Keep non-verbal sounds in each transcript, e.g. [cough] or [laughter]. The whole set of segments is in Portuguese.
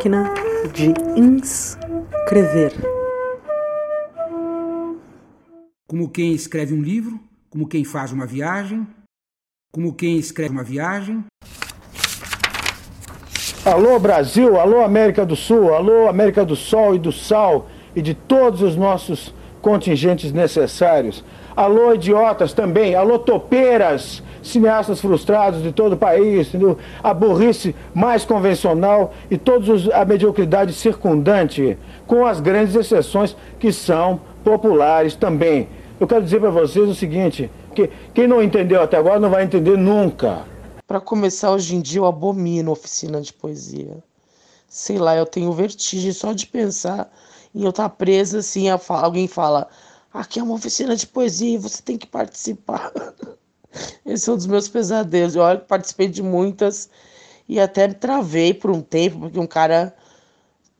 Máquina de inscrever. Como quem escreve um livro, como quem faz uma viagem, como quem escreve uma viagem. Alô Brasil, alô América do Sul, alô América do Sol e do Sal e de todos os nossos contingentes necessários. Alô idiotas também, alô topeiras, cineastas frustrados de todo o país, entendeu? a burrice mais convencional e toda a mediocridade circundante, com as grandes exceções que são populares também. Eu quero dizer para vocês o seguinte, que quem não entendeu até agora não vai entender nunca. Para começar, hoje em dia eu abomino oficina de poesia. Sei lá, eu tenho vertigem só de pensar em eu estar tá presa assim, alguém fala, aqui é uma oficina de poesia, você tem que participar. [laughs] Esse é um dos meus pesadelos. Eu participei de muitas e até me travei por um tempo, porque um cara.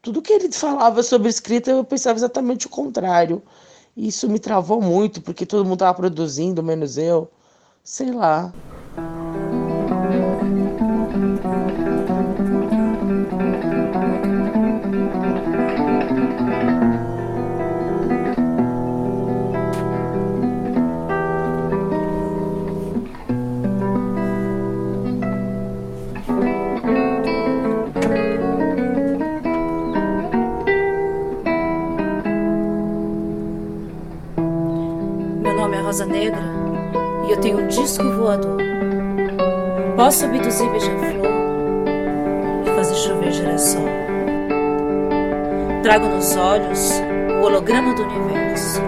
Tudo que ele falava sobre escrita, eu pensava exatamente o contrário. E isso me travou muito, porque todo mundo estava produzindo, menos eu. Sei lá. Posso abduzir beija-flor e fazer chover girassol. Trago nos olhos o holograma do universo.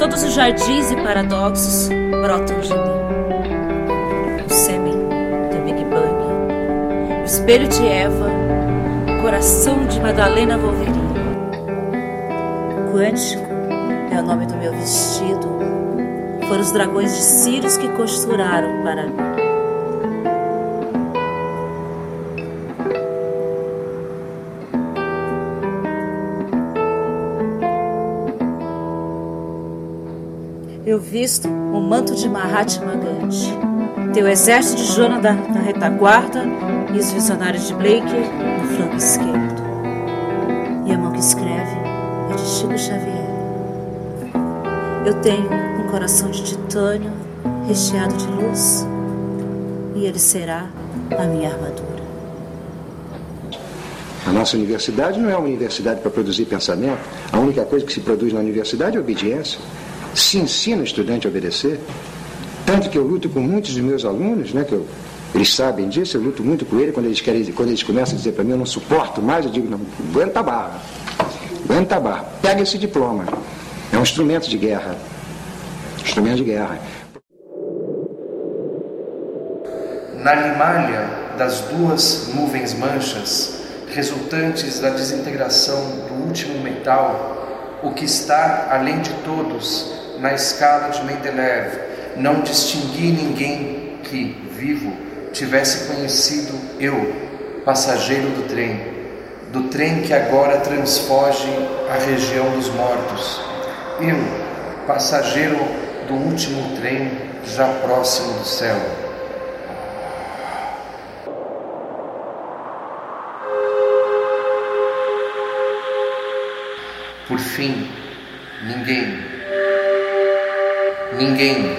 Todos os jardins e paradoxos brotam de mim. O sêmen do Big Bang, o espelho de Eva, o coração de Madalena Wolverine. Quântico é o nome do meu vestido foram os dragões de Sírios que costuraram para mim. Eu visto o manto de Mahatma Gandhi, teu exército de Jonah na retaguarda e os visionários de Blake no flanco esquerdo. E a mão que escreve é de Chico Xavier. Eu tenho coração de titânio recheado de luz, e ele será a minha armadura. A nossa universidade não é uma universidade para produzir pensamento. A única coisa que se produz na universidade é obediência. Se ensina o estudante a obedecer. Tanto que eu luto com muitos dos meus alunos, né, que eu, eles sabem disso, eu luto muito com eles quando eles, querem, quando eles começam a dizer para mim, eu não suporto mais, eu digo, não, aguenta a barra. Aguenta a barra. Pega esse diploma. É um instrumento de guerra instrumento de guerra. Na limalha das duas nuvens manchas, resultantes da desintegração do último metal, o que está além de todos na escala de Mendeleev, não distingui ninguém que, vivo, tivesse conhecido eu, passageiro do trem, do trem que agora transfoge a região dos mortos. Eu, passageiro do último trem já próximo do céu. Por fim, ninguém, ninguém,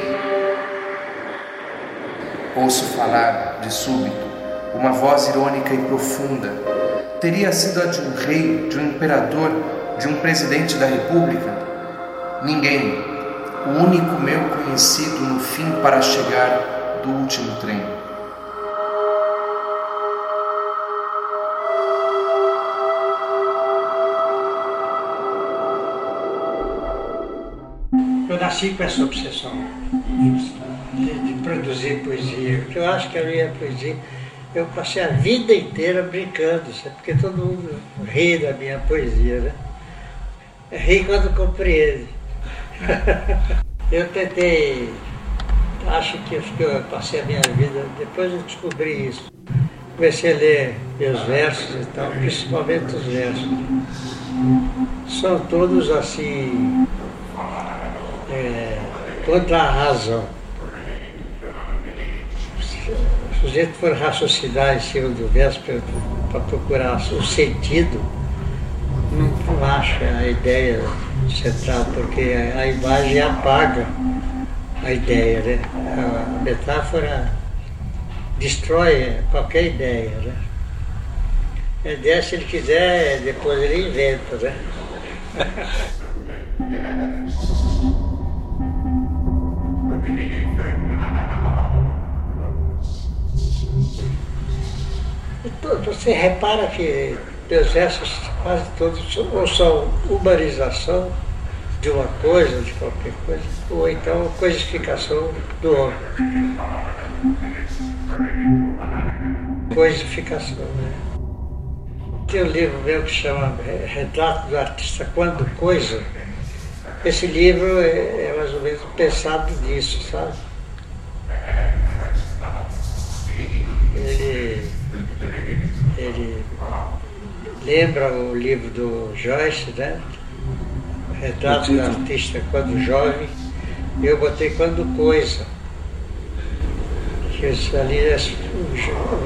ouço falar de súbito uma voz irônica e profunda. Teria sido a de um rei, de um imperador, de um presidente da república? Ninguém, o único meu conhecido no fim para chegar do último trem. Eu nasci com essa obsessão de, de produzir poesia, eu acho que a minha poesia eu passei a vida inteira brincando, sabe? porque todo mundo ri da minha poesia, né? Ri quando compreende. [laughs] eu tentei, acho que, que eu passei a minha vida, depois eu descobri isso. Comecei a ler meus versos e tal, principalmente os versos. São todos assim, é, contra a razão. o sujeito for raciocinar em cima do verso para procurar o sentido, não acha a ideia central, porque a, imagem apaga a ideia, né? A, metáfora destrói qualquer ideia, né? A ideia, se ele quiser, depois ele inventa, né? [laughs] Você repara que meus versos quase todos ou são humanização de uma coisa, de qualquer coisa, ou então coisificação do homem. Coisificação, né? Tem um livro meu que chama Retrato do Artista Quando Coisa. Esse livro é, é mais ou menos pensado nisso, sabe? Ele, ele lembra o livro do Joyce, né? Retrato do Artista Quando Jovem. Eu botei Quando Coisa. Que ali os,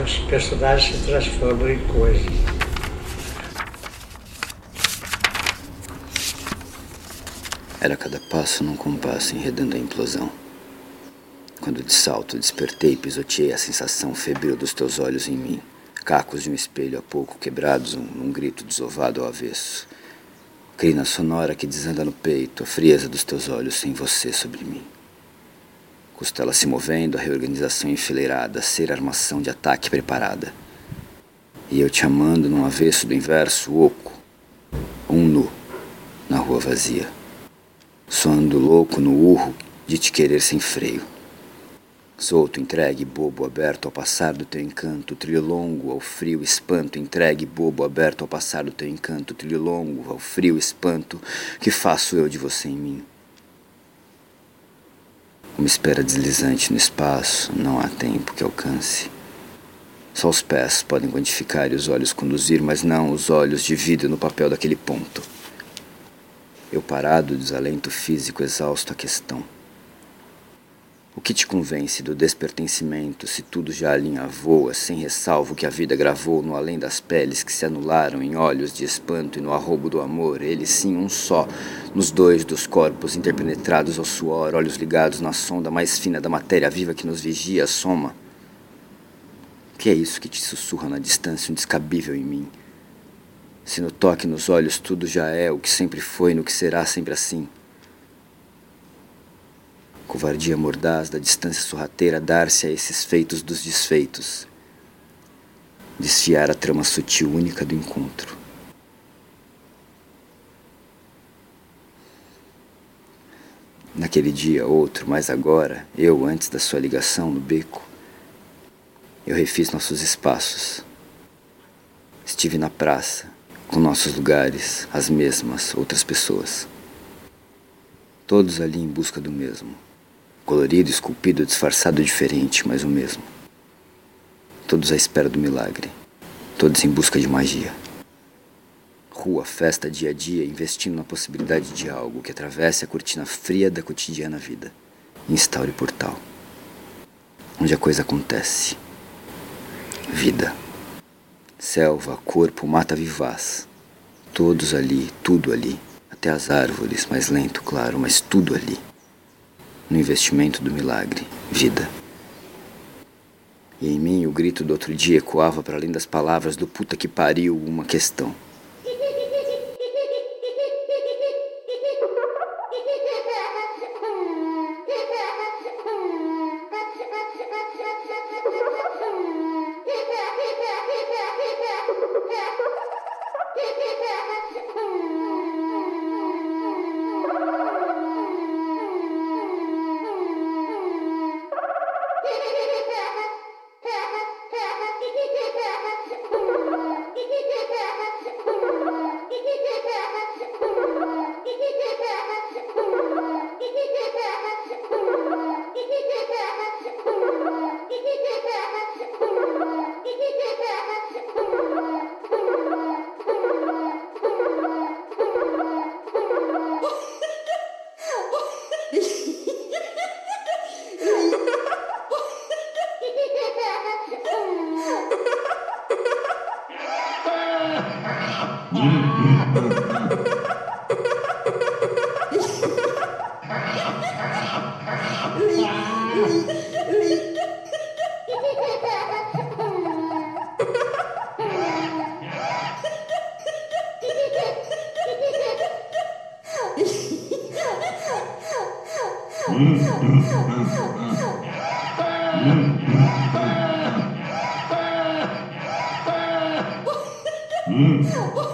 os personagens se transformam em coisas. Era cada passo num compasso enredando a implosão. Quando de salto despertei, pisoteei a sensação febril dos teus olhos em mim, cacos de um espelho há pouco quebrados num grito desovado ao avesso. Crina sonora que desanda no peito, a frieza dos teus olhos sem você sobre mim. Costela se movendo, a reorganização enfileirada, ser armação de ataque preparada. E eu te amando num avesso do inverso, oco, um nu, na rua vazia soando louco no urro de te querer sem freio. Solto, entregue, bobo, aberto ao passar do teu encanto, trilho longo ao frio espanto, entregue, bobo, aberto ao passar do teu encanto, trilho longo ao frio espanto, que faço eu de você em mim? Uma espera deslizante no espaço, não há tempo que alcance. Só os pés podem quantificar e os olhos conduzir, mas não os olhos de vida no papel daquele ponto. Eu parado, desalento físico, exausto a questão. O que te convence do despertencimento se tudo já alinhavou, sem ressalvo que a vida gravou no além das peles que se anularam em olhos de espanto e no arrobo do amor, ele sim um só, nos dois dos corpos interpenetrados ao suor, olhos ligados na sonda mais fina da matéria viva que nos vigia, soma? O que é isso que te sussurra na distância um descabível em mim? Se no toque nos olhos tudo já é o que sempre foi, no que será sempre assim. Covardia mordaz da distância sorrateira dar-se a esses feitos dos desfeitos. Desfiar a trama sutil única do encontro. Naquele dia, outro, mas agora, eu, antes da sua ligação no beco, eu refiz nossos espaços. Estive na praça, com nossos lugares, as mesmas outras pessoas. Todos ali em busca do mesmo. Colorido, esculpido, disfarçado diferente, mas o mesmo. Todos à espera do milagre. Todos em busca de magia. Rua, festa, dia a dia, investindo na possibilidade de algo que atravesse a cortina fria da cotidiana vida. Instaure portal. Onde a coisa acontece. Vida. Selva, corpo, mata vivaz. Todos ali, tudo ali. Até as árvores, mais lento, claro, mas tudo ali. No investimento do milagre, vida. E em mim o grito do outro dia ecoava para além das palavras do puta que pariu uma questão. Mm-hmm.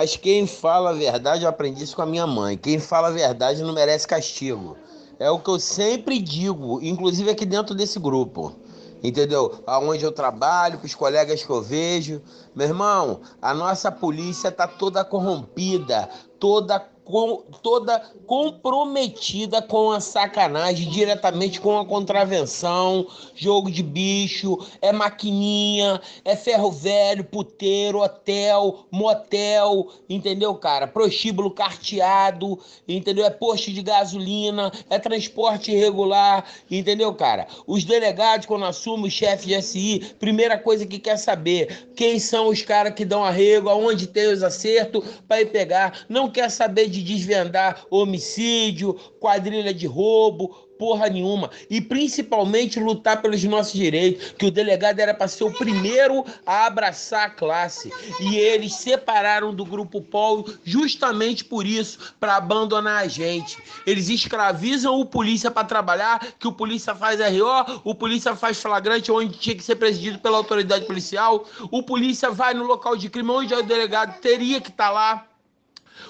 Mas quem fala a verdade, eu aprendi isso com a minha mãe. Quem fala a verdade não merece castigo. É o que eu sempre digo, inclusive aqui dentro desse grupo. Entendeu? Aonde eu trabalho, com os colegas que eu vejo. Meu irmão, a nossa polícia tá toda corrompida, toda com, toda comprometida com a sacanagem, diretamente com a contravenção, jogo de bicho, é maquininha, é ferro velho, puteiro, hotel, motel, entendeu, cara? Prostíbulo carteado, entendeu? É posto de gasolina, é transporte irregular, entendeu, cara? Os delegados, quando assumem o chefe de SI, primeira coisa que quer saber, quem são os caras que dão arrego, aonde tem os acertos para ir pegar, não quer saber de desvendar homicídio, quadrilha de roubo, porra nenhuma. E principalmente lutar pelos nossos direitos, que o delegado era para ser o primeiro a abraçar a classe. E eles separaram do grupo Polo justamente por isso, para abandonar a gente. Eles escravizam o polícia para trabalhar, que o polícia faz RO, o polícia faz flagrante onde tinha que ser presidido pela autoridade policial, o polícia vai no local de crime onde o delegado teria que estar tá lá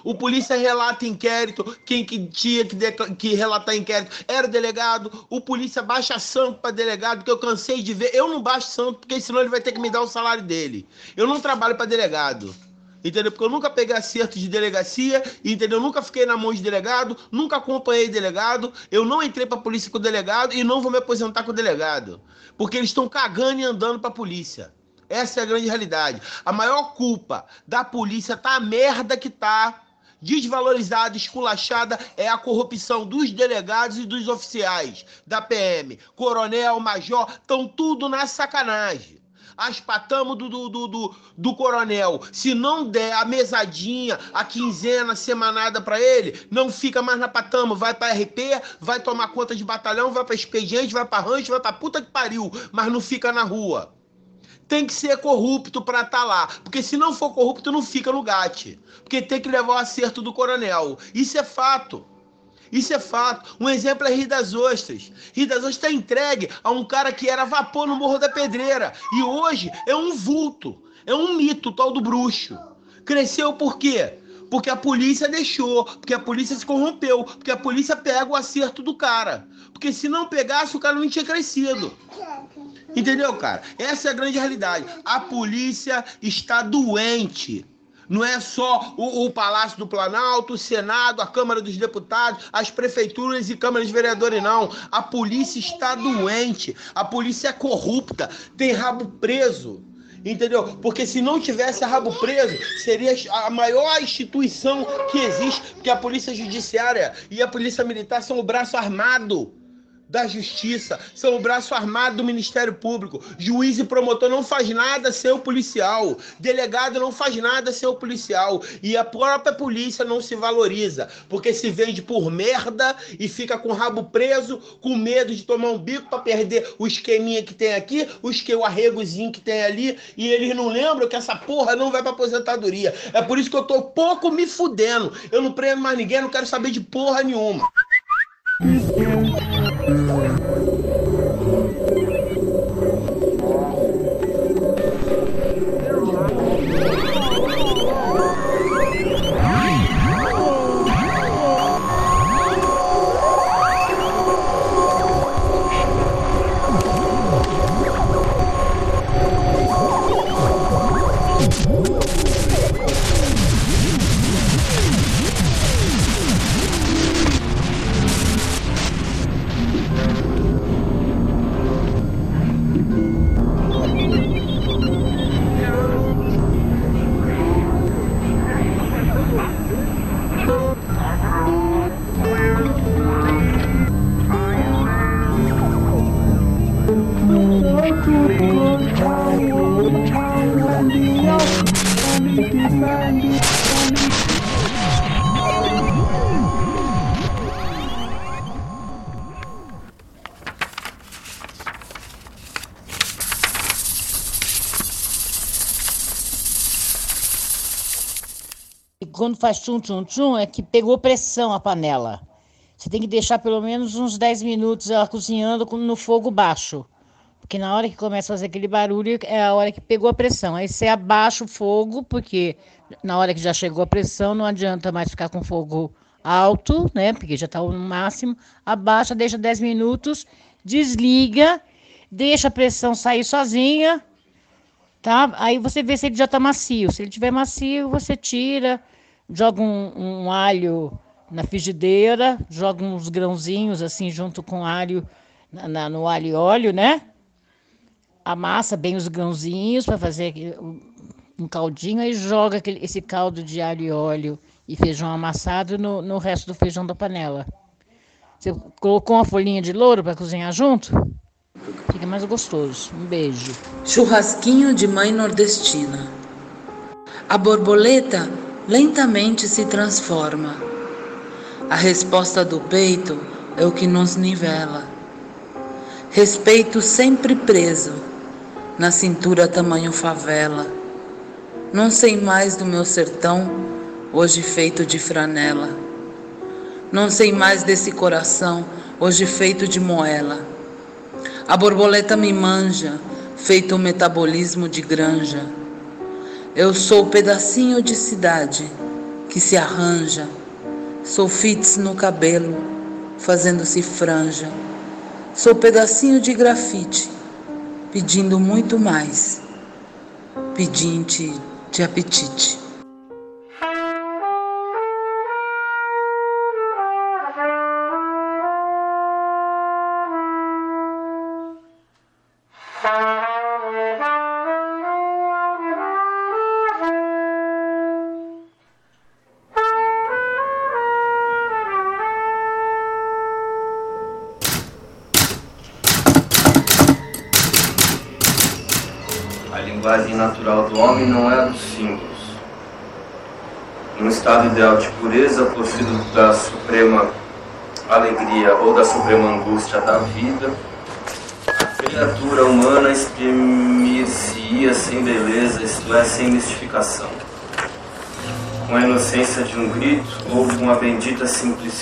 o polícia relata inquérito, quem que tinha que, que relatar inquérito era o delegado. O polícia baixa santo para delegado, que eu cansei de ver. Eu não baixo santo, porque senão ele vai ter que me dar o salário dele. Eu não trabalho para delegado. Entendeu? Porque eu nunca peguei acerto de delegacia, entendeu? Eu nunca fiquei na mão de delegado, nunca acompanhei delegado, eu não entrei pra polícia com o delegado e não vou me aposentar com o delegado. Porque eles estão cagando e andando pra polícia. Essa é a grande realidade. A maior culpa da polícia tá a merda que tá desvalorizada, esculachada é a corrupção dos delegados e dos oficiais da PM. Coronel, major, estão tudo na sacanagem aspatamos do, do, do, do, do coronel. Se não der a mesadinha, a quinzena, semanada para ele, não fica mais na patama. Vai para RP, vai tomar conta de batalhão, vai para expediente, vai para rancho, vai para puta que pariu, mas não fica na rua. Tem que ser corrupto para estar tá lá. Porque se não for corrupto, não fica no GAT. Porque tem que levar o acerto do coronel. Isso é fato. Isso é fato. Um exemplo é Rio das Ostras. Rio das Ostras está entregue a um cara que era vapor no Morro da Pedreira. E hoje é um vulto. É um mito, tal do bruxo. Cresceu por quê? Porque a polícia deixou, porque a polícia se corrompeu, porque a polícia pega o acerto do cara. Porque se não pegasse, o cara não tinha crescido. Entendeu, cara? Essa é a grande realidade. A polícia está doente. Não é só o, o, Palácio do Planalto, o Senado, a Câmara dos Deputados, as prefeituras e câmaras de vereadores, não. A polícia está doente, a polícia é corrupta, tem rabo preso. Entendeu? Porque se não tivesse rabo preso, seria a maior instituição que existe, porque a polícia judiciária e a polícia militar são o braço armado da Justiça, são o braço armado do Ministério Público. Juiz e promotor não faz nada sem o policial. Delegado não faz nada sem o policial. E a própria polícia não se valoriza, porque se vende por merda e fica com o rabo preso, com medo de tomar um bico para perder o esqueminha que tem aqui, o esque, o arregozinho que tem ali, e eles não lembram que essa porra não vai para aposentadoria. É por isso que eu tô pouco me fudendo. Eu não prendo mais ninguém, não quero saber de porra nenhuma. Hum. Quando faz tchum tchum tchum é que pegou pressão a panela. Você tem que deixar pelo menos uns 10 minutos ela cozinhando no fogo baixo. Porque na hora que começa a fazer aquele barulho é a hora que pegou a pressão. Aí você abaixa o fogo, porque na hora que já chegou a pressão não adianta mais ficar com fogo alto, né? Porque já está no máximo. Abaixa, deixa 10 minutos, desliga, deixa a pressão sair sozinha, tá? Aí você vê se ele já está macio. Se ele estiver macio, você tira, joga um, um, alho na frigideira, joga uns grãozinhos assim junto com alho na, no alho e óleo, né? Amassa bem os grãozinhos para fazer um caldinho e joga aquele, esse caldo de alho e óleo e feijão amassado no, no resto do feijão da panela. Você colocou uma folhinha de louro para cozinhar junto? Fica mais gostoso. Um beijo. Churrasquinho de mãe nordestina. A borboleta lentamente se transforma. A resposta do peito é o que nos nivela. Respeito sempre preso, na cintura tamanho favela. Não sei mais do meu sertão, hoje feito de franela. Não sei mais desse coração, hoje feito de moela. A borboleta me manja, feito um metabolismo de granja. Eu sou pedacinho de cidade que se arranja, sou fits no cabelo, fazendo-se franja. Sou pedacinho de grafite, pedindo muito mais, pedinte de apetite.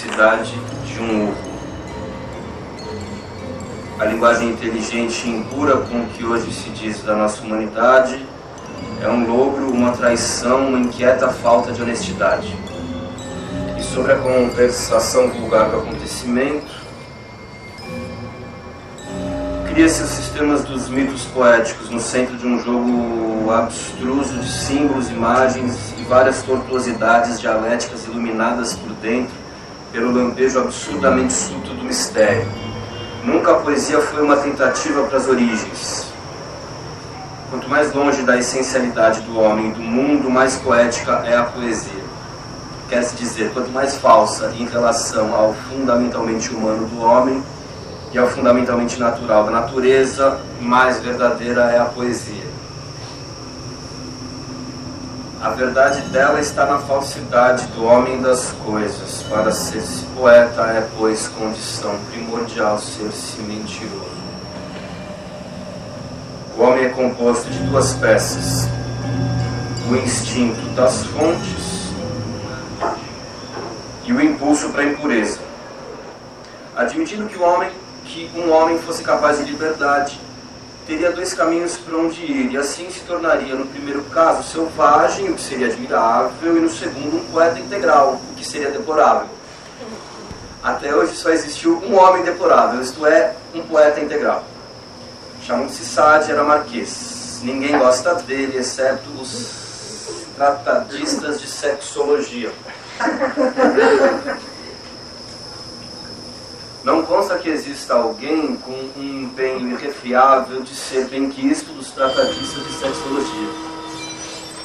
De um ovo. A linguagem inteligente e impura com que hoje se diz da nossa humanidade é um logro, uma traição, uma inquieta falta de honestidade. E sobre a conversação vulgar do acontecimento, cria-se os sistemas dos mitos poéticos no centro de um jogo abstruso de símbolos, imagens e várias tortuosidades dialéticas iluminadas por dentro pelo lampejo absurdamente súbito do mistério. Nunca a poesia foi uma tentativa para as origens. Quanto mais longe da essencialidade do homem e do mundo, mais poética é a poesia. Quer-se dizer, quanto mais falsa em relação ao fundamentalmente humano do homem, que é o fundamentalmente natural da natureza, mais verdadeira é a poesia. A verdade dela está na falsidade do homem das coisas. Para ser-se poeta é, pois, condição primordial ser-se mentiroso. O homem é composto de duas peças: o instinto das fontes e o impulso para a impureza. Admitindo que o homem que um homem fosse capaz de liberdade, teria dois caminhos para onde ir, e assim se tornaria, no primeiro caso, selvagem, o que seria admirável, e no segundo, um poeta integral, o que seria deplorável. Até hoje só existiu um homem deplorável, isto é, um poeta integral. Chamam-se Sade, era marquês. Ninguém gosta dele, exceto os tratadistas de sexologia. Não consta que exista alguém com um empenho irrefiável de ser benquisto dos tratadistas de sexologia.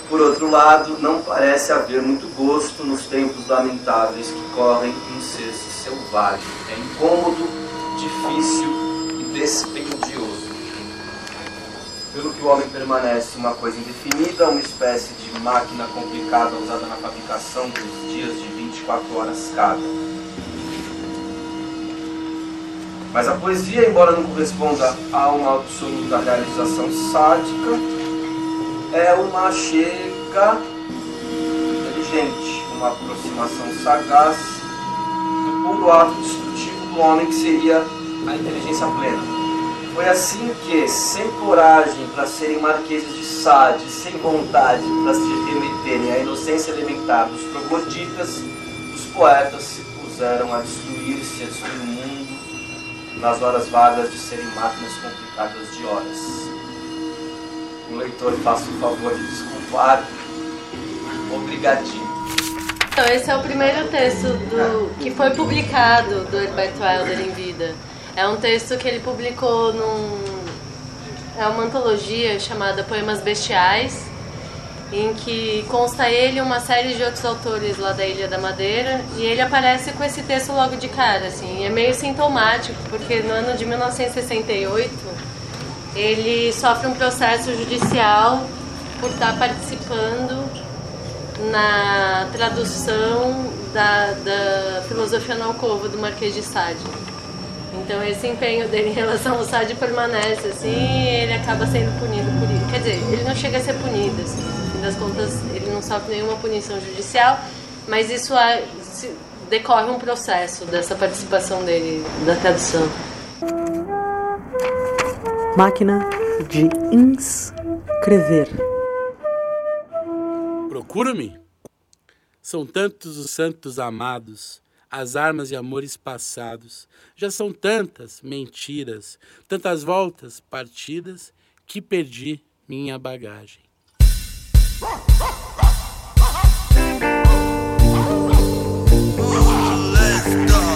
Por outro lado, não parece haver muito gosto nos tempos lamentáveis que correm incesto selvagem. É incômodo, difícil e despendioso. Pelo que o homem permanece uma coisa indefinida, uma espécie de máquina complicada usada na fabricação dos dias de 24 horas cada mas a poesia, embora não corresponda a uma absoluta realização sádica, é uma chega inteligente, uma aproximação sagaz do puro ato destrutivo do homem que seria a inteligência plena. Foi assim que, sem coragem para serem marqueses de Sade, sem vontade para se remeterem à inocência elementar dos trogloditas, os poetas se puseram a destruir-se, a destruir o mundo nas horas vagas de serem máquinas complicadas de horas. O leitor faça o favor de desculpar. Obrigadinho. Então, esse é o primeiro texto do, que foi publicado do Herberto Helder em vida. É um texto que ele publicou num. É uma antologia chamada Poemas Bestiais, em que consta ele e uma série de outros autores lá da Ilha da Madeira, e ele aparece com esse texto logo de cara, assim, é meio sintomático, porque no ano de 1968 ele sofre um processo judicial por estar participando na tradução da, da filosofia no alcovo do Marquês de Sade. Então esse empenho dele em relação ao Sade permanece assim, e ele acaba sendo punido por isso. Quer dizer, ele não chega a ser punido, assim das contas, ele não sofre nenhuma punição judicial, mas isso é, decorre um processo dessa participação dele da tradução. Máquina de inscrever. Procura-me? São tantos os santos amados, as armas e amores passados. Já são tantas mentiras, tantas voltas partidas, que perdi minha bagagem. Let's go.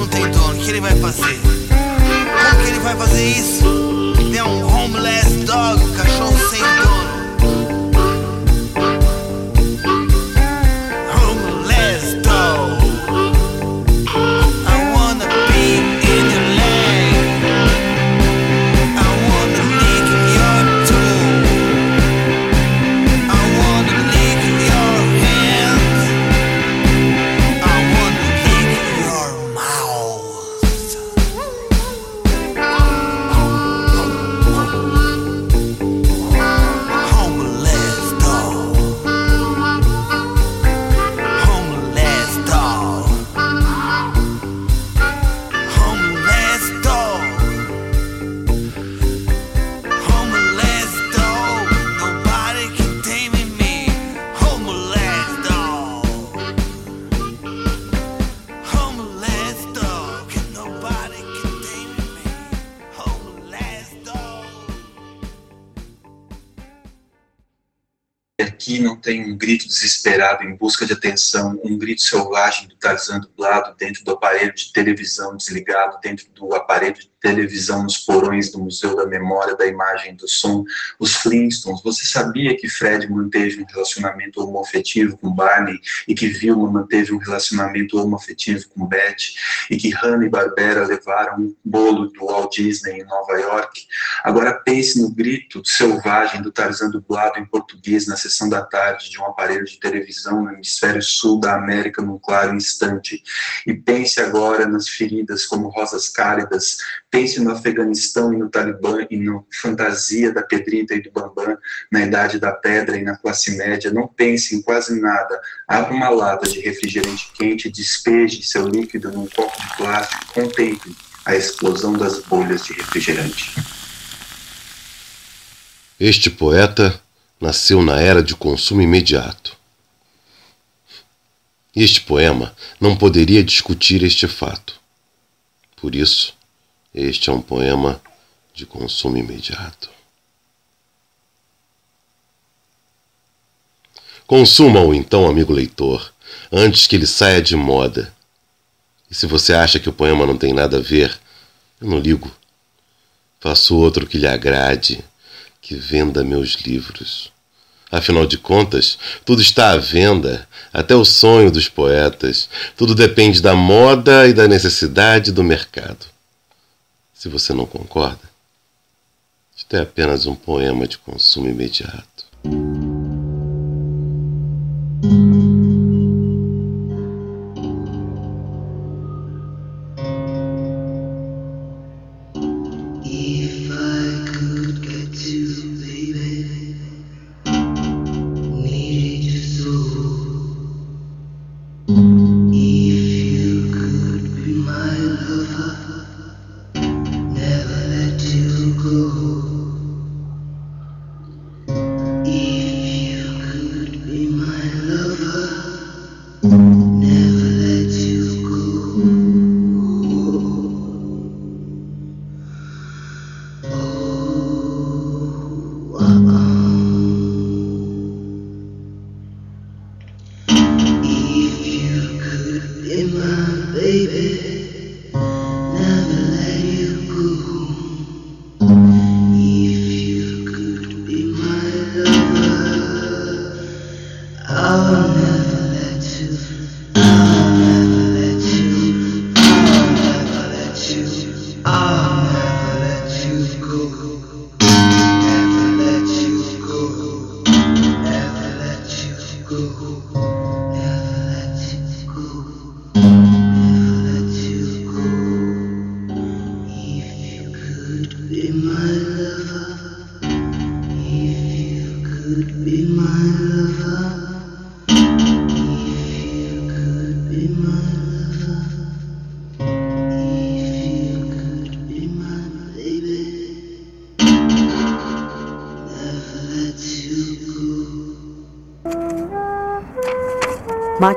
Não tem dono, o que ele vai fazer? Como que ele vai fazer isso? Ele é um homeless dog, desesperado em busca de atenção, um grito selvagem do Tarzan dublado dentro do aparelho de televisão desligado, dentro do aparelho de televisão nos porões do Museu da Memória, da Imagem do Som, os Flintstones. Você sabia que Fred manteve um relacionamento homoafetivo com Barney e que Vilma manteve um relacionamento homoafetivo com Betty e que Hanna e Barbera levaram um bolo do Walt Disney em Nova York? Agora pense no grito selvagem do Tarzan dublado em português na sessão da tarde de um aparelho de televisão no hemisfério sul da América num claro instante. E pense agora nas feridas como rosas cálidas, pense no Afeganistão e no Talibã e na fantasia da Pedrita e do Bambam, na idade da pedra e na classe média. Não pense em quase nada. Abra uma lata de refrigerante quente, despeje seu líquido num copo de plástico, contemple a explosão das bolhas de refrigerante. Este poeta nasceu na era de consumo imediato. Este poema não poderia discutir este fato. Por isso, este é um poema de consumo imediato. Consuma-o então, amigo leitor, antes que ele saia de moda. E se você acha que o poema não tem nada a ver, eu não ligo. Faço outro que lhe agrade, que venda meus livros. Afinal de contas, tudo está à venda, até o sonho dos poetas. Tudo depende da moda e da necessidade do mercado. Se você não concorda, isto é apenas um poema de consumo imediato.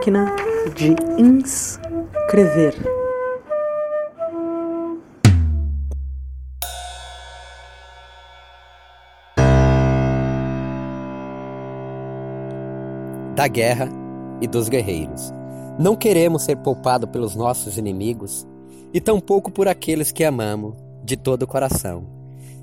Máquina de inscrever. da guerra e dos guerreiros. Não queremos ser poupados pelos nossos inimigos e tampouco por aqueles que amamos de todo o coração.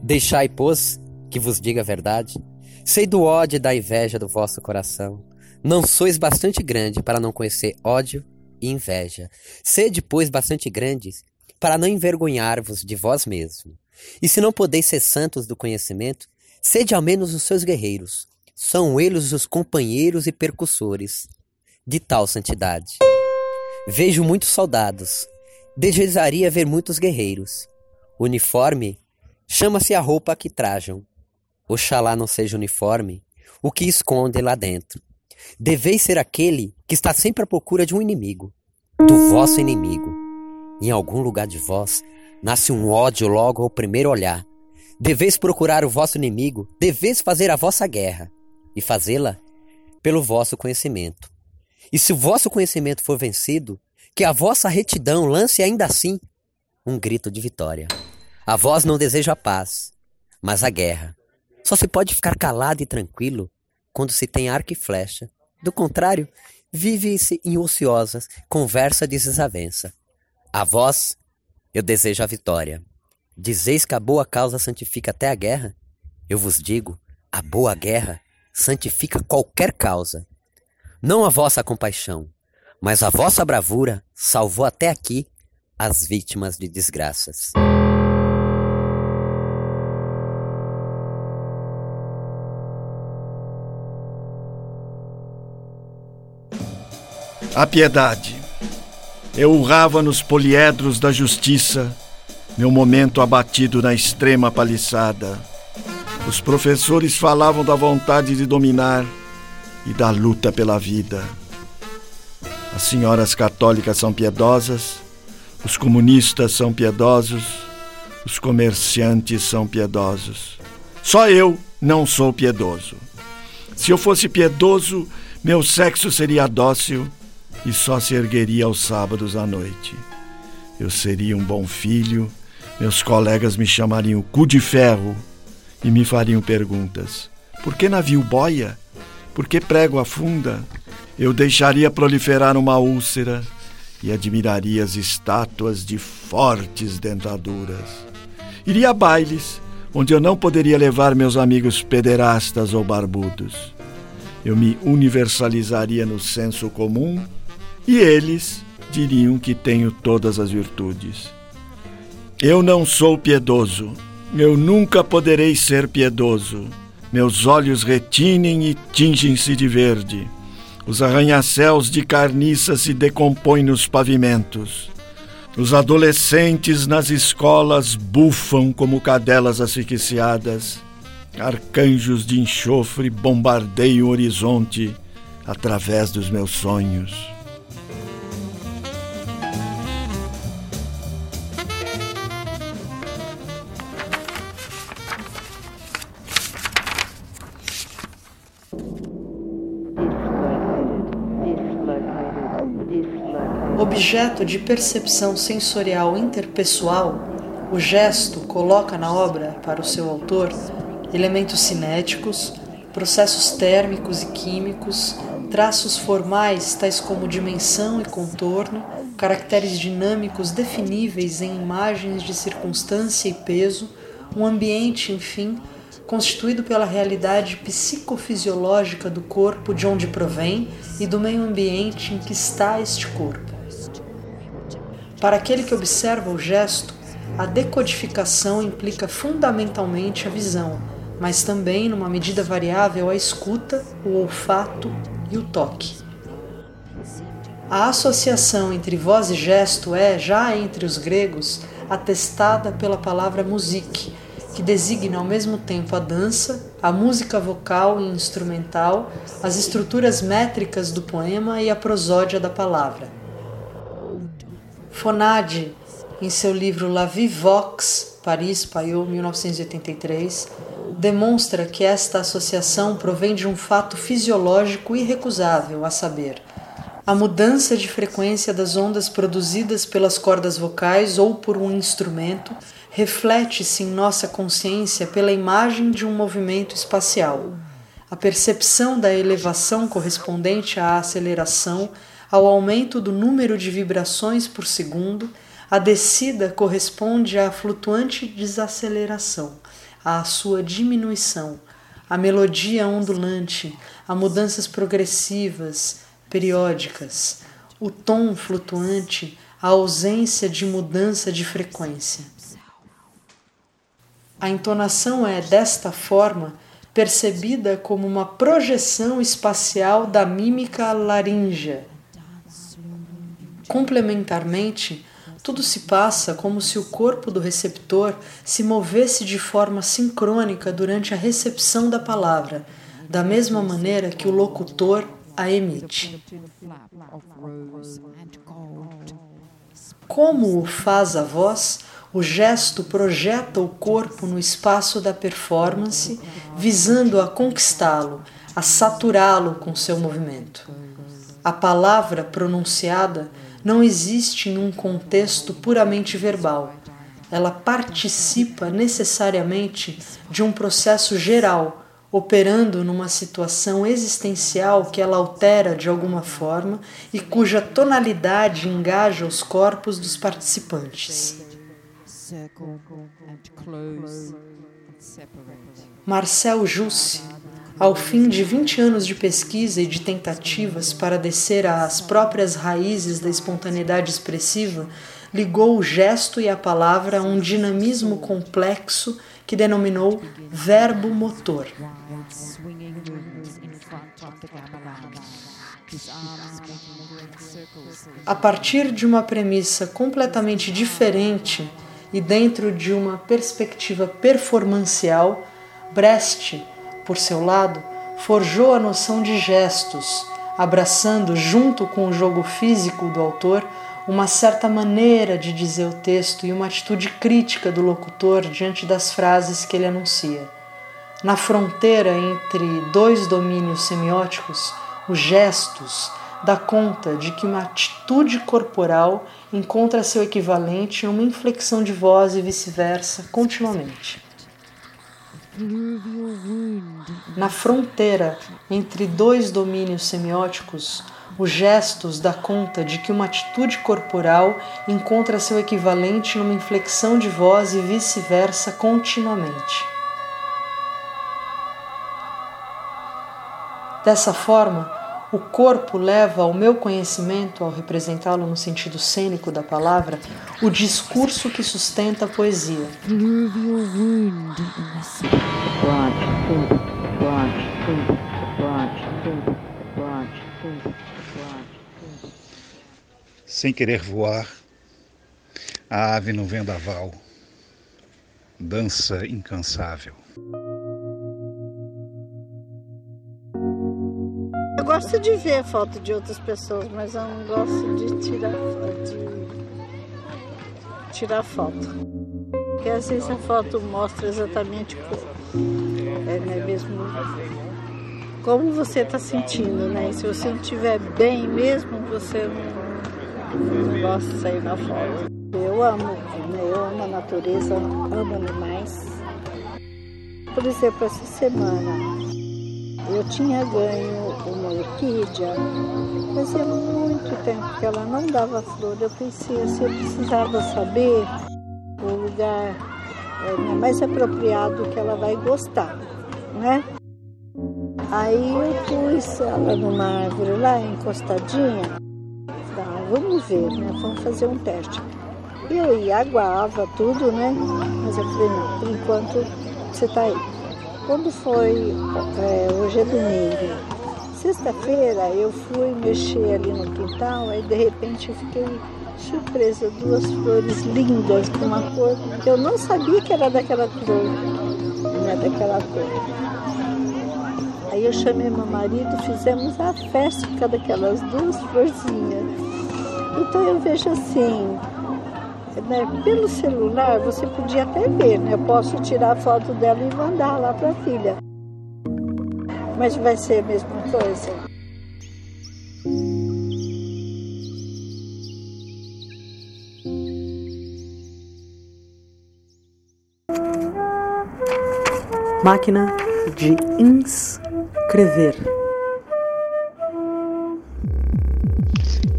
Deixai, pois, que vos diga a verdade. Sei do ódio e da inveja do vosso coração. Não sois bastante grande para não conhecer ódio e inveja. Sede, pois, bastante grandes para não envergonhar-vos de vós mesmos. E se não podeis ser santos do conhecimento, sede ao menos os seus guerreiros. São eles os companheiros e percussores de tal santidade. Vejo muitos soldados, desejaria ver muitos guerreiros. Uniforme chama-se a roupa que trajam. Oxalá não seja uniforme o que esconde lá dentro. Deveis ser aquele que está sempre à procura de um inimigo, do vosso inimigo. Em algum lugar de vós nasce um ódio logo ao primeiro olhar. Deveis procurar o vosso inimigo, deveis fazer a vossa guerra, e fazê-la pelo vosso conhecimento. E se o vosso conhecimento for vencido, que a vossa retidão lance ainda assim um grito de vitória. A voz não deseja a paz, mas a guerra. Só se pode ficar calado e tranquilo quando se tem arco e flecha. Do contrário, vive-se em ociosas conversa de desavença. A vós, eu desejo a vitória. Dizeis que a boa causa santifica até a guerra? Eu vos digo, a boa guerra santifica qualquer causa. Não a vossa compaixão, mas a vossa bravura salvou até aqui as vítimas de desgraças. A piedade. Eu urrava nos poliedros da justiça, meu momento abatido na extrema paliçada. Os professores falavam da vontade de dominar e da luta pela vida. As senhoras católicas são piedosas, os comunistas são piedosos, os comerciantes são piedosos. Só eu não sou piedoso. Se eu fosse piedoso, meu sexo seria dócil e só se ergueria aos sábados à noite. Eu seria um bom filho, meus colegas me chamariam cu de ferro e me fariam perguntas. Por que navio boia? Por que prego afunda? Eu deixaria proliferar uma úlcera e admiraria as estátuas de fortes dentaduras. Iria a bailes, onde eu não poderia levar meus amigos pederastas ou barbudos. Eu me universalizaria no senso comum e eles diriam que tenho todas as virtudes. Eu não sou piedoso, eu nunca poderei ser piedoso. Meus olhos retinem e tingem-se de verde. Os arranha-céus de carniça se decompõem nos pavimentos. Os adolescentes nas escolas bufam como cadelas asfixiadas. Arcanjos de enxofre bombardeiam o horizonte através dos meus sonhos. Objeto de percepção sensorial interpessoal, o gesto coloca na obra, para o seu autor, elementos cinéticos, processos térmicos e químicos, traços formais tais como dimensão e contorno, caracteres dinâmicos definíveis em imagens de circunstância e peso, um ambiente, enfim, constituído pela realidade psicofisiológica do corpo de onde provém e do meio ambiente em que está este corpo. Para aquele que observa o gesto, a decodificação implica fundamentalmente a visão, mas também, numa medida variável, a escuta, o olfato e o toque. A associação entre voz e gesto é, já entre os gregos, atestada pela palavra musique, que designa ao mesmo tempo a dança, a música vocal e instrumental, as estruturas métricas do poema e a prosódia da palavra. Fonade, em seu livro La Vie Vox, Paris, Payot, 1983, demonstra que esta associação provém de um fato fisiológico irrecusável, a saber, a mudança de frequência das ondas produzidas pelas cordas vocais ou por um instrumento reflete-se em nossa consciência pela imagem de um movimento espacial. a percepção da elevação correspondente à aceleração, ao aumento do número de vibrações por segundo, a descida corresponde à flutuante desaceleração, à sua diminuição, a melodia ondulante, a mudanças progressivas, periódicas, o tom flutuante, a ausência de mudança de frequência. A entonação é, desta forma, percebida como uma projeção espacial da mímica laríngea. Complementarmente, tudo se passa como se o corpo do receptor se movesse de forma sincrônica durante a recepção da palavra, da mesma maneira que o locutor a emite. Como o faz a voz, o gesto projeta o corpo no espaço da performance, visando a conquistá-lo, a saturá-lo com seu movimento. A palavra pronunciada não existe em um contexto puramente verbal. Ela participa necessariamente de um processo geral, operando numa situação existencial que ela altera de alguma forma e cuja tonalidade engaja os corpos dos participantes. Marcel Jussi, ao fim de 20 anos de pesquisa e de tentativas para descer às próprias raízes da espontaneidade expressiva, ligou o gesto e a palavra a um dinamismo complexo que denominou verbo motor. A partir de uma premissa completamente diferente e dentro de uma perspectiva performancial, Brecht, por seu lado, forjou a noção de gestos, abraçando, junto com o jogo físico do autor, uma certa maneira de dizer o texto e uma atitude crítica do locutor diante das frases que ele anuncia. Na fronteira entre dois domínios semióticos, os gestos dá conta de que uma atitude corporal encontra seu equivalente em uma inflexão de voz e vice-versa continuamente. Na fronteira entre dois domínios semióticos, os gestos dá conta de que uma atitude corporal encontra seu equivalente numa inflexão de voz e vice-versa continuamente. Dessa forma, o corpo leva ao meu conhecimento, ao representá-lo no sentido cênico da palavra, o discurso que sustenta a poesia. Sem querer voar, a ave no vendaval, dança incansável. Gosto de ver foto de outras pessoas, mas eu não gosto de tirar, de tirar foto. Porque às vezes a foto mostra exatamente como, é, né, mesmo como você está sentindo, né? E se você estiver bem mesmo, você não não gosto de sair na foto. Eu amo, né? eu amo a natureza, amo animais. Por exemplo, essa semana eu tinha ganho orquídea, fazia muito tempo que ela não dava flor. Eu pensei assim, eu precisava saber o lugar é, mais apropriado que ela vai gostar, né? Aí eu pus ela numa árvore lá, encostadinha, vamos ver, né? Vamos fazer um teste. E eu ia, aguava tudo, né? Mas eu falei, não, por enquanto você tá aí. Quando foi, é, hoje é domingo, sexta-feira eu fui mexer ali no quintal, aí de repente eu fiquei surpresa, duas flores lindas, com uma cor que eu não sabia que era daquela cor, né, daquela cor. Aí eu chamei meu marido, fizemos a festa daquelas duas florzinhas. Então eu vejo assim, né, pelo celular você podia até ver, né? Eu posso tirar foto dela e mandar lá para a filha. Mas vai ser a mesma coisa. Máquina de inscrição. Escrever.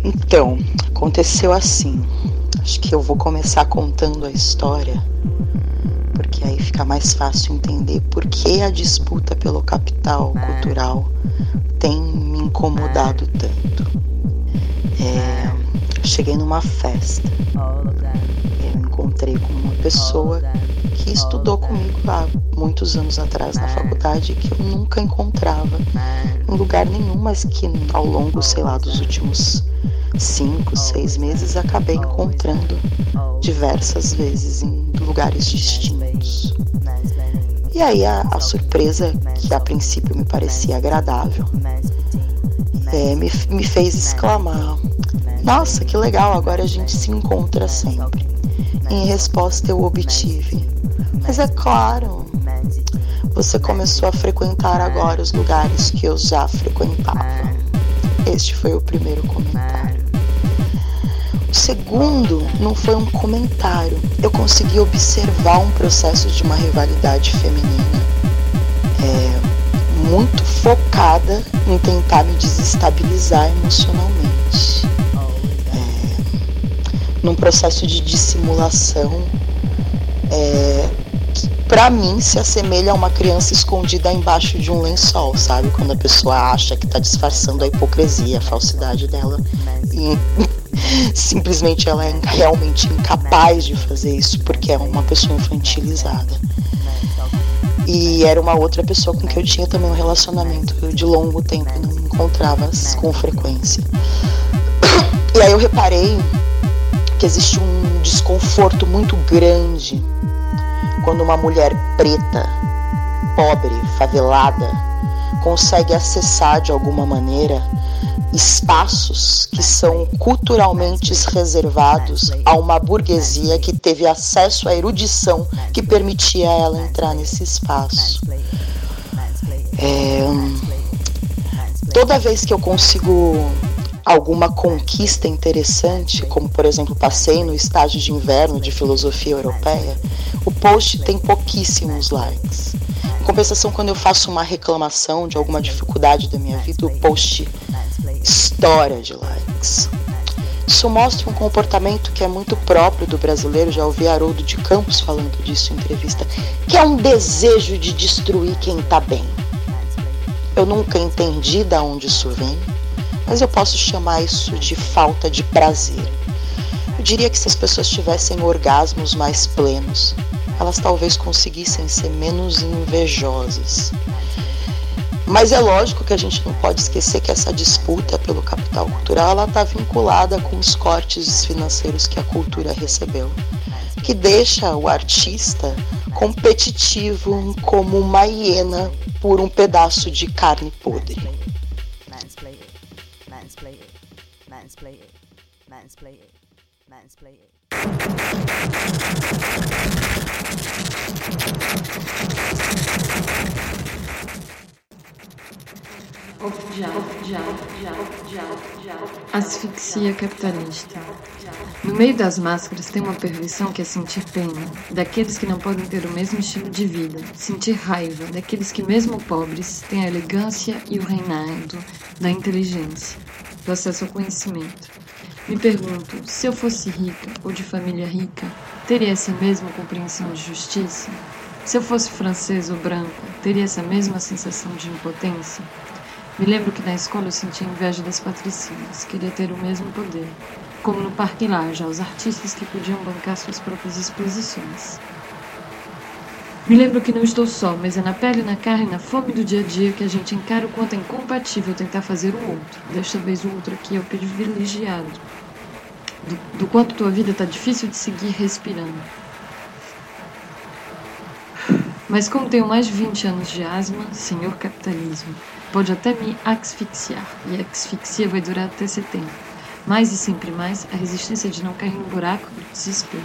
Então, aconteceu assim. Acho que eu vou começar contando a história, porque aí fica mais fácil entender por que a disputa pelo capital cultural tem me incomodado tanto. É, cheguei numa festa. Eu encontrei com uma pessoa que estudou comigo há muitos anos atrás na faculdade que eu nunca encontrava em lugar nenhum, mas que ao longo, sei lá, dos últimos cinco, seis meses acabei encontrando diversas vezes em lugares distintos. E aí a, a surpresa, que a princípio me parecia agradável, é, me, me fez exclamar: Nossa, que legal, agora a gente se encontra sempre. Em resposta, eu obtive: Mas é claro, você começou a frequentar agora os lugares que eu já frequentava. Este foi o primeiro comentário. O segundo não foi um comentário. Eu consegui observar um processo de uma rivalidade feminina é, muito focada em tentar me desestabilizar emocionalmente. É, num processo de dissimulação é, que para mim se assemelha a uma criança escondida embaixo de um lençol, sabe? Quando a pessoa acha que está disfarçando a hipocrisia, a falsidade dela. E simplesmente ela é realmente incapaz de fazer isso porque é uma pessoa infantilizada. E era uma outra pessoa com quem eu tinha também um relacionamento de longo tempo não me encontrava com frequência. [coughs] E aí eu reparei que existe um desconforto muito grande quando uma mulher preta, pobre, favelada, consegue acessar de alguma maneira espaços que são culturalmente reservados a uma burguesia que teve acesso à erudição que permitia ela entrar nesse espaço. É, toda vez que eu consigo alguma conquista interessante, como por exemplo passei no estágio de inverno de filosofia europeia, o post tem pouquíssimos likes. Em compensação, quando eu faço uma reclamação de alguma dificuldade da minha vida, o post estoura de likes. Isso mostra um comportamento que é muito próprio do brasileiro, já ouvi Haroldo de Campos falando disso em entrevista, que é um desejo de destruir quem está bem. Eu nunca entendi de onde isso vem, mas eu posso chamar isso de falta de prazer. Eu diria que se as pessoas tivessem orgasmos mais plenos, elas talvez conseguissem ser menos invejosas. Mas é lógico que a gente não pode esquecer que essa disputa pelo capital cultural está vinculada com os cortes financeiros que a cultura recebeu, que deixa o artista competitivo como uma hiena por um pedaço de carne podre. Asfixia capitalista. No meio das máscaras tem uma perversão que é sentir pena, daqueles que não podem ter o mesmo estilo de vida, sentir raiva, daqueles que, mesmo pobres, têm a elegância e o reinado da inteligência, do acesso ao conhecimento. Me pergunto, se eu fosse rica ou de família rica, teria essa mesma compreensão de justiça? Se eu fosse francesa ou branca, teria essa mesma sensação de impotência? Me lembro que na escola eu sentia inveja das patricinas, queria ter o mesmo poder, como no Parque Laja, os artistas que podiam bancar suas próprias exposições. Me lembro que não estou só, mas é na pele, na carne, na fome do dia a dia que a gente encara o quanto é incompatível tentar fazer o outro. Desta vez o outro aqui é o privilegiado. Do, do quanto tua vida está difícil de seguir respirando. Mas como tenho mais de 20 anos de asma, senhor capitalismo, pode até me asfixiar, e a asfixia vai durar até setembro. Mais e sempre mais, a resistência de não cair no buraco do desespero.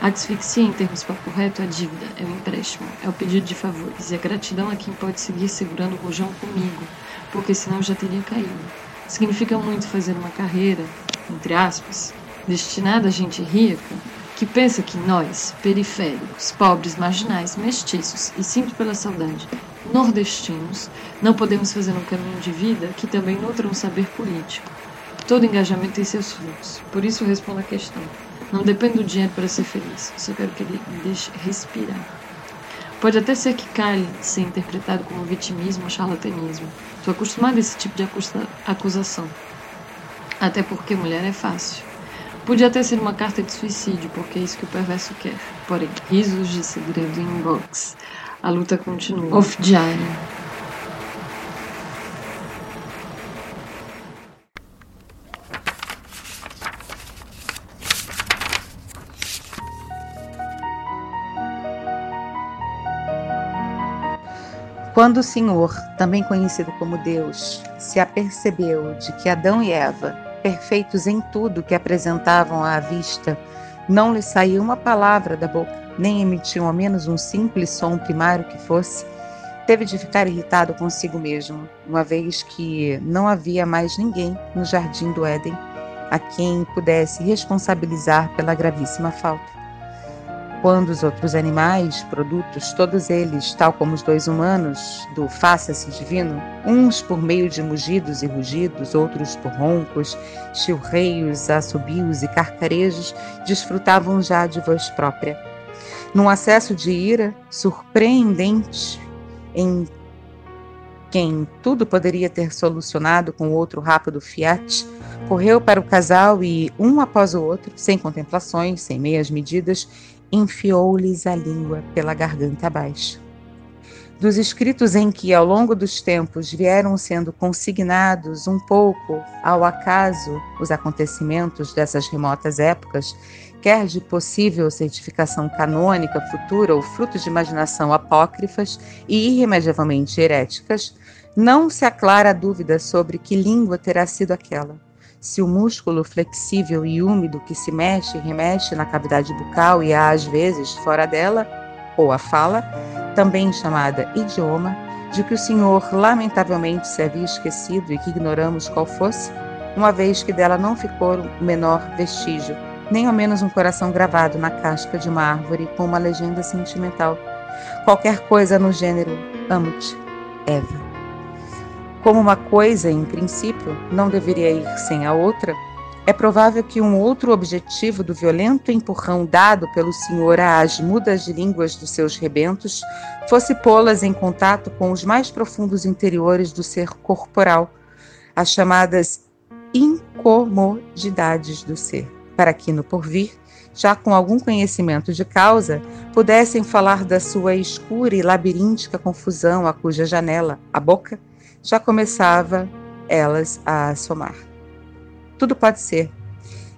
A asfixia, em termos papo reto, é a dívida, é o empréstimo, é o pedido de favores, e a gratidão é quem pode seguir segurando o rojão comigo, porque senão eu já teria caído. Significa muito fazer uma carreira, entre aspas, destinada a gente rica, que pensa que nós, periféricos, pobres, marginais, mestiços e simples pela saudade, nordestinos, não podemos fazer um caminho de vida que também nutra um saber político. Todo engajamento tem seus frutos. Por isso eu respondo a questão. Não depende do dinheiro para ser feliz. Só quero que ele deixe respirar. Pode até ser que cale ser interpretado como vitimismo ou charlatanismo. Estou acostumado a esse tipo de acusação. Até porque mulher é fácil. Podia até ser uma carta de suicídio, porque é isso que o perverso quer. Porém, risos de segredo em box. A luta continua. Off Diary. Quando o Senhor, também conhecido como Deus, se apercebeu de que Adão e Eva, perfeitos em tudo que apresentavam à vista, não lhe saía uma palavra da boca, nem emitiam ao menos um simples som primário que fosse, teve de ficar irritado consigo mesmo, uma vez que não havia mais ninguém no jardim do Éden a quem pudesse responsabilizar pela gravíssima falta quando os outros animais, produtos, todos eles, tal como os dois humanos, do faça-se divino, uns por meio de mugidos e rugidos, outros por roncos, chilreios, assobios e carcarejos, desfrutavam já de voz própria. Num acesso de ira surpreendente, em quem tudo poderia ter solucionado com outro rápido fiat, correu para o casal e, um após o outro, sem contemplações, sem meias medidas, enfiou-lhes a língua pela garganta abaixo. Dos escritos em que, ao longo dos tempos, vieram sendo consignados um pouco ao acaso os acontecimentos dessas remotas épocas, quer de possível certificação canônica futura ou fruto de imaginação apócrifas e irremediavelmente heréticas, não se aclara a dúvida sobre que língua terá sido aquela. Se o músculo flexível e úmido que se mexe e remexe na cavidade bucal e há às vezes fora dela, ou a fala, também chamada idioma, de que o Senhor lamentavelmente se havia esquecido e que ignoramos qual fosse, uma vez que dela não ficou o menor vestígio, nem ao menos um coração gravado na casca de uma árvore com uma legenda sentimental. Qualquer coisa no gênero Amo-te, Eva. Como uma coisa, em princípio, não deveria ir sem a outra, é provável que um outro objetivo do violento empurrão dado pelo Senhor às mudas de línguas dos seus rebentos fosse pô-las em contato com os mais profundos interiores do ser corporal, as chamadas incomodidades do ser, para que no porvir, já com algum conhecimento de causa, pudessem falar da sua escura e labiríntica confusão a cuja janela, a boca, já começava elas a somar. Tudo pode ser,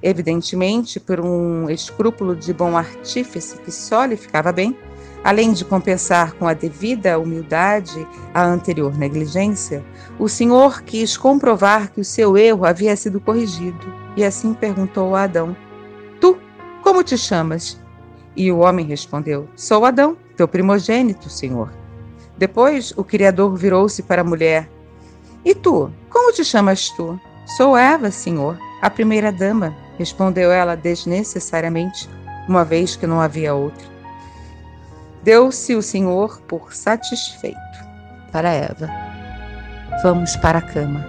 evidentemente, por um escrúpulo de bom artífice que só lhe ficava bem, além de compensar com a devida humildade a anterior negligência, o senhor quis comprovar que o seu erro havia sido corrigido e assim perguntou a Adão: Tu, como te chamas? E o homem respondeu: Sou Adão, teu primogênito, senhor. Depois o Criador virou-se para a mulher. E tu, como te chamas tu? Sou Eva, senhor, a primeira dama, respondeu ela desnecessariamente, uma vez que não havia outra. Deu-se o senhor por satisfeito. Para Eva. Vamos para a cama.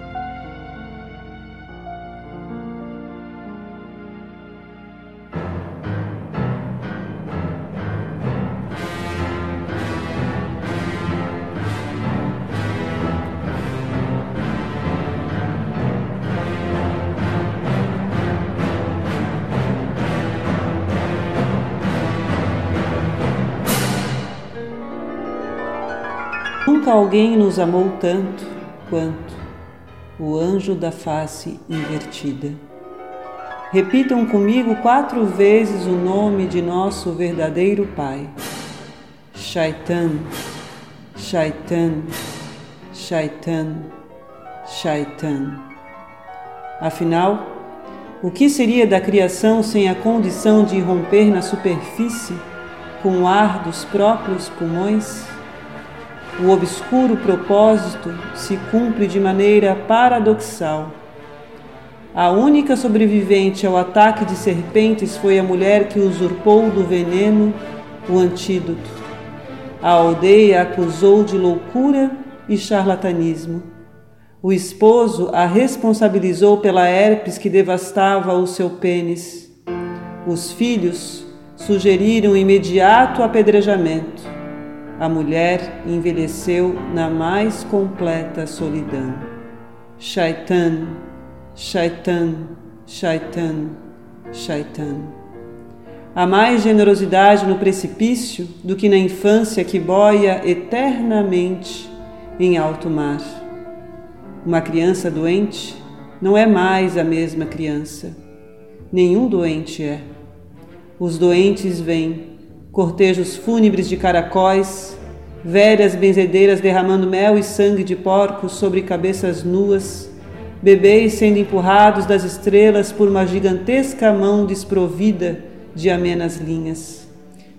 Alguém nos amou tanto quanto o anjo da face invertida. Repitam comigo quatro vezes o nome de nosso verdadeiro Pai. Shaitan, Shaitan, Shaitan, Shaitan. Afinal, o que seria da criação sem a condição de romper na superfície com o ar dos próprios pulmões? O obscuro propósito se cumpre de maneira paradoxal. A única sobrevivente ao ataque de serpentes foi a mulher que usurpou do veneno o antídoto. a aldeia acusou de loucura e charlatanismo. O esposo a responsabilizou pela herpes que devastava o seu pênis. Os filhos sugeriram imediato apedrejamento. A mulher envelheceu na mais completa solidão. Shaitan, Shaitan, Shaitan, Shaitan. Há mais generosidade no precipício do que na infância que boia eternamente em alto mar. Uma criança doente não é mais a mesma criança. Nenhum doente é. Os doentes vêm, cortejos fúnebres de caracóis, velhas benzedeiras derramando mel e sangue de porcos sobre cabeças nuas, bebês sendo empurrados das estrelas por uma gigantesca mão desprovida de amenas linhas,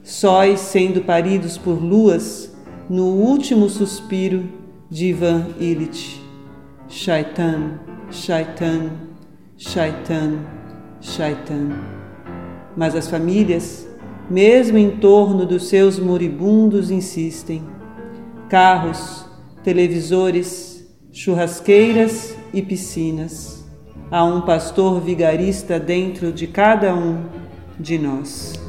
sóis sendo paridos por luas no último suspiro de Ivan Illich. Shaitan, Shaitan, Shaitan, Shaitan. Mas as famílias, mesmo em torno dos seus moribundos, insistem. Carros, televisores, churrasqueiras e piscinas. Há um pastor vigarista dentro de cada um de nós.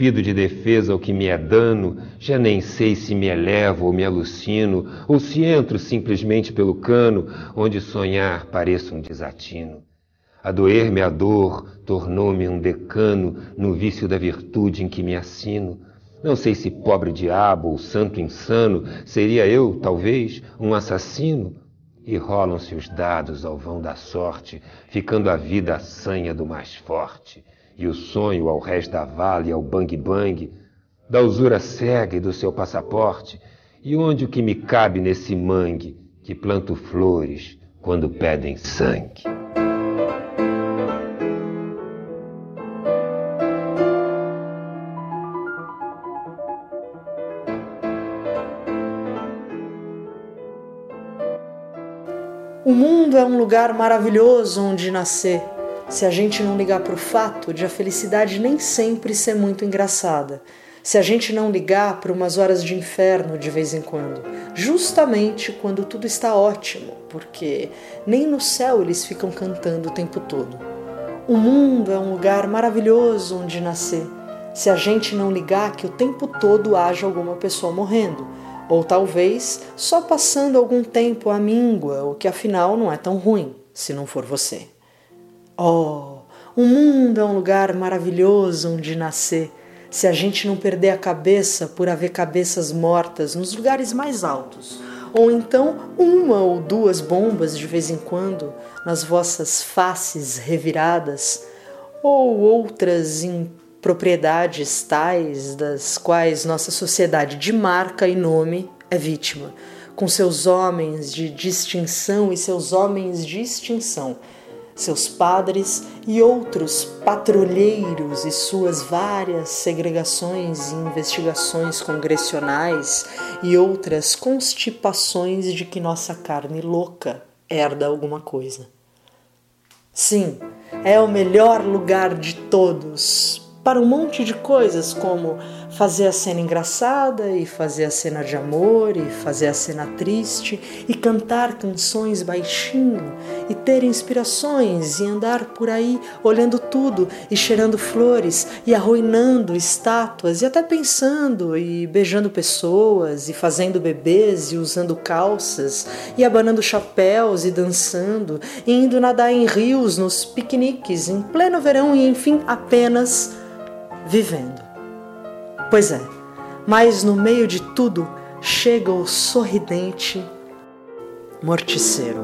Despido de defesa ao que me é dano, já nem sei se me elevo ou me alucino, ou se entro simplesmente pelo cano, onde sonhar pareça um desatino. A doer-me a dor tornou-me um decano no vício da virtude em que me assino. Não sei se pobre diabo ou santo insano seria eu, talvez, um assassino. E rolam-se os dados ao vão da sorte, ficando a vida a sanha do mais forte e o sonho ao rés da vale, ao bang-bang, da usura cega e do seu passaporte, e onde o que me cabe nesse mangue, que planto flores quando pedem sangue. O mundo é um lugar maravilhoso onde nascer se a gente não ligar para o fato de a felicidade nem sempre ser muito engraçada, se a gente não ligar para umas horas de inferno de vez em quando, justamente quando tudo está ótimo, porque nem no céu eles ficam cantando o tempo todo. O mundo é um lugar maravilhoso onde nascer, se a gente não ligar que o tempo todo haja alguma pessoa morrendo, ou talvez só passando algum tempo à míngua, o que afinal não é tão ruim, se não for você. Oh, o mundo é um lugar maravilhoso onde nascer, se a gente não perder a cabeça por haver cabeças mortas nos lugares mais altos, ou então uma ou duas bombas de vez em quando nas vossas faces reviradas, ou outras impropriedades tais das quais nossa sociedade de marca e nome é vítima, com seus homens de distinção e seus homens de extinção seus padres e outros patrulheiros e suas várias segregações e investigações congressionais e outras constipações de que nossa carne louca herda alguma coisa. Sim, é o melhor lugar de todos para um monte de coisas como fazer a cena engraçada e fazer a cena de amor e fazer a cena triste e cantar canções baixinho e ter inspirações e andar por aí olhando tudo e cheirando flores e arruinando estátuas e até pensando e beijando pessoas e fazendo bebês e usando calças e abanando chapéus e dançando e indo nadar em rios nos piqueniques em pleno verão e enfim apenas vivendo. Pois é, mas no meio de tudo chega o sorridente morticeiro.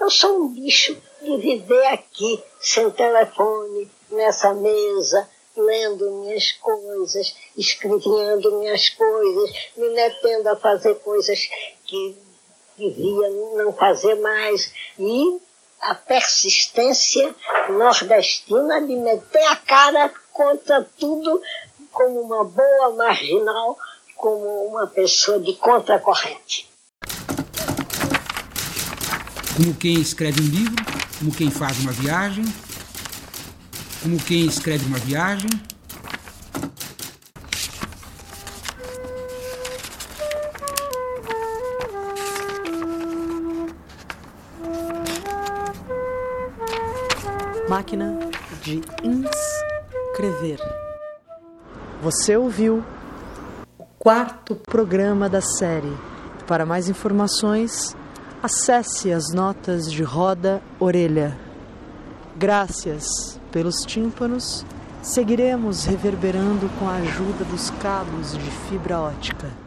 Eu sou um bicho de viver aqui, sem telefone, nessa mesa, lendo minhas coisas, escrevendo minhas coisas, me metendo a fazer coisas que devia não fazer mais. E a persistência nordestina de meter a cara contra tudo como uma boa marginal, como uma pessoa de contracorrente. Como quem escreve um livro, como quem faz uma viagem, como quem escreve uma viagem, Máquina de inscrever. Você ouviu o quarto programa da série. Para mais informações, acesse as notas de roda orelha. Graças pelos tímpanos, seguiremos reverberando com a ajuda dos cabos de fibra ótica.